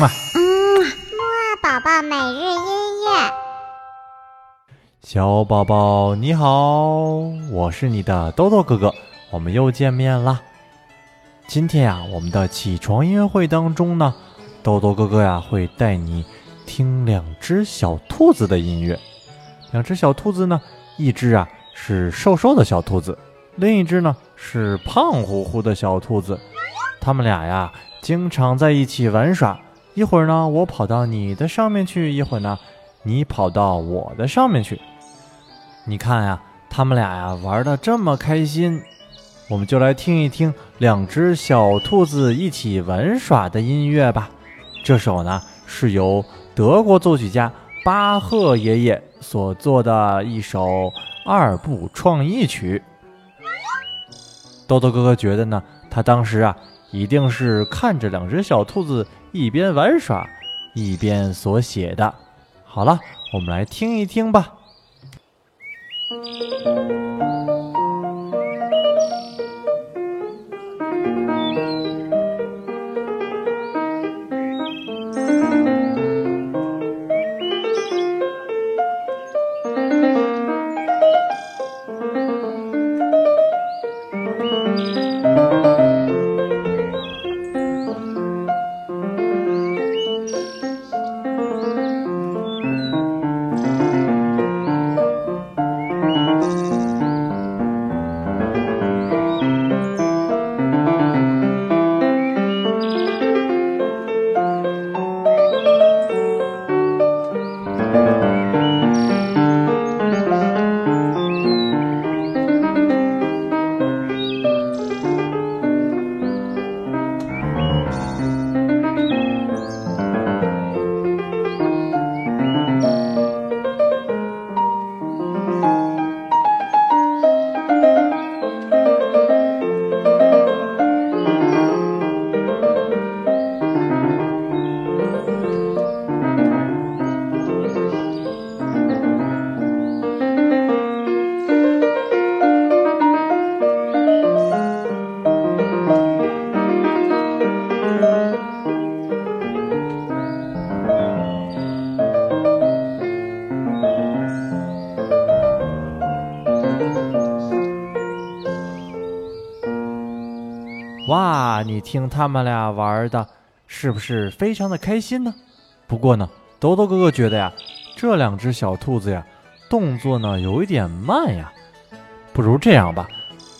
嗯木二宝宝每日音乐，小宝宝你好，我是你的豆豆哥哥，我们又见面啦。今天呀，我们的起床音乐会当中呢，豆豆哥哥呀会带你听两只小兔子的音乐。两只小兔子呢，一只啊是瘦瘦的小兔子，另一只呢是胖乎乎的小兔子。它们俩呀，经常在一起玩耍。一会儿呢，我跑到你的上面去；一会儿呢，你跑到我的上面去。你看呀，他们俩呀玩的这么开心，我们就来听一听两只小兔子一起玩耍的音乐吧。这首呢是由德国作曲家巴赫爷爷所做的一首二部创意曲。豆豆哥哥觉得呢，他当时啊。一定是看着两只小兔子一边玩耍，一边所写的。好了，我们来听一听吧。哇，你听他们俩玩的，是不是非常的开心呢？不过呢，豆豆哥哥觉得呀，这两只小兔子呀，动作呢有一点慢呀。不如这样吧，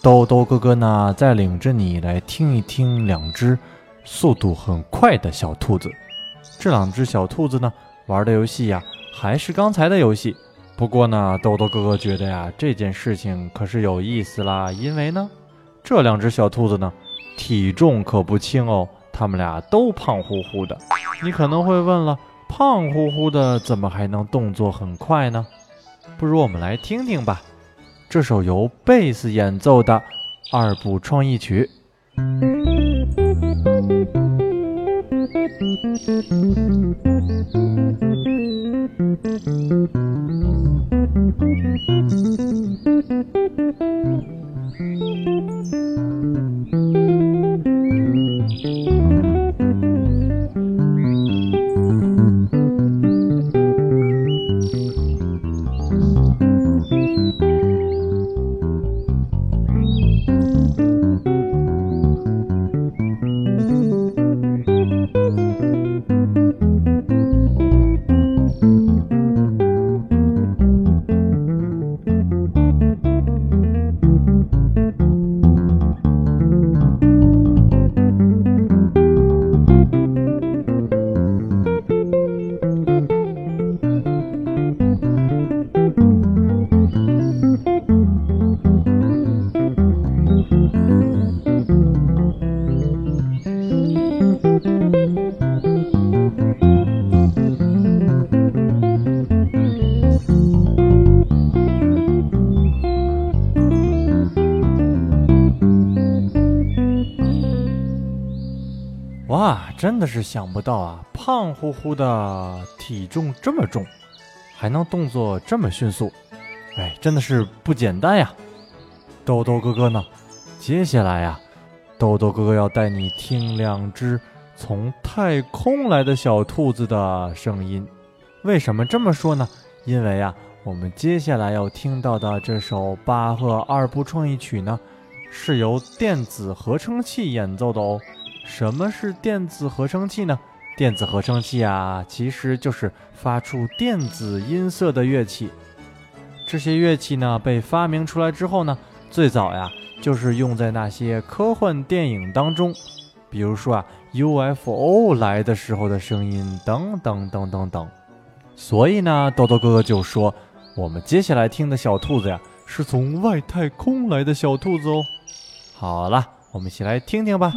豆豆哥哥呢，再领着你来听一听两只速度很快的小兔子。这两只小兔子呢，玩的游戏呀，还是刚才的游戏。不过呢，豆豆哥哥觉得呀，这件事情可是有意思啦，因为呢，这两只小兔子呢。体重可不轻哦，他们俩都胖乎乎的。你可能会问了，胖乎乎的怎么还能动作很快呢？不如我们来听听吧，这首由贝斯演奏的二部创意曲。真的是想不到啊！胖乎乎的，体重这么重，还能动作这么迅速，哎，真的是不简单呀！豆豆哥哥呢？接下来呀，豆豆哥哥要带你听两只从太空来的小兔子的声音。为什么这么说呢？因为啊，我们接下来要听到的这首巴赫二部创意曲呢，是由电子合成器演奏的哦。什么是电子合成器呢？电子合成器啊，其实就是发出电子音色的乐器。这些乐器呢，被发明出来之后呢，最早呀，就是用在那些科幻电影当中，比如说啊，UFO 来的时候的声音，等等等等等。所以呢，豆豆哥哥就说，我们接下来听的小兔子呀，是从外太空来的小兔子哦。好了，我们一起来听听吧。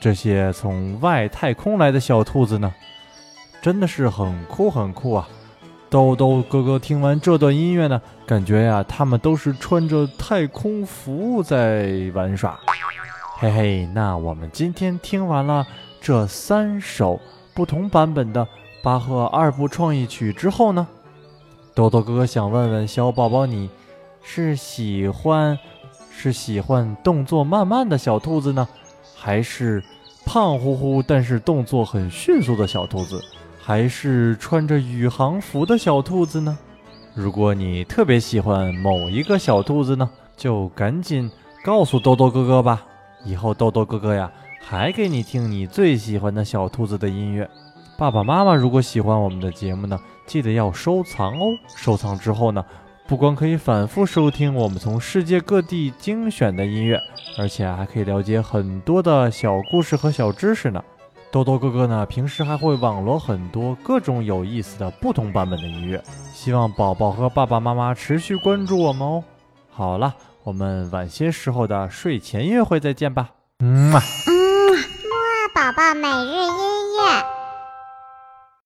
这些从外太空来的小兔子呢，真的是很酷很酷啊！豆豆哥哥听完这段音乐呢，感觉呀，他们都是穿着太空服在玩耍。嘿嘿，那我们今天听完了这三首不同版本的巴赫二部创意曲之后呢，豆豆哥哥想问问小宝宝，你是喜欢？是喜欢动作慢慢的小兔子呢，还是胖乎乎但是动作很迅速的小兔子，还是穿着宇航服的小兔子呢？如果你特别喜欢某一个小兔子呢，就赶紧告诉豆豆哥哥吧。以后豆豆哥哥呀，还给你听你最喜欢的小兔子的音乐。爸爸妈妈如果喜欢我们的节目呢，记得要收藏哦。收藏之后呢。不光可以反复收听我们从世界各地精选的音乐，而且还可以了解很多的小故事和小知识呢。豆豆哥哥呢，平时还会网罗很多各种有意思的不同版本的音乐，希望宝宝和爸爸妈妈持续关注我们哦。好了，我们晚些时候的睡前音乐会再见吧。嗯啊，嗯，木二宝宝每日音乐。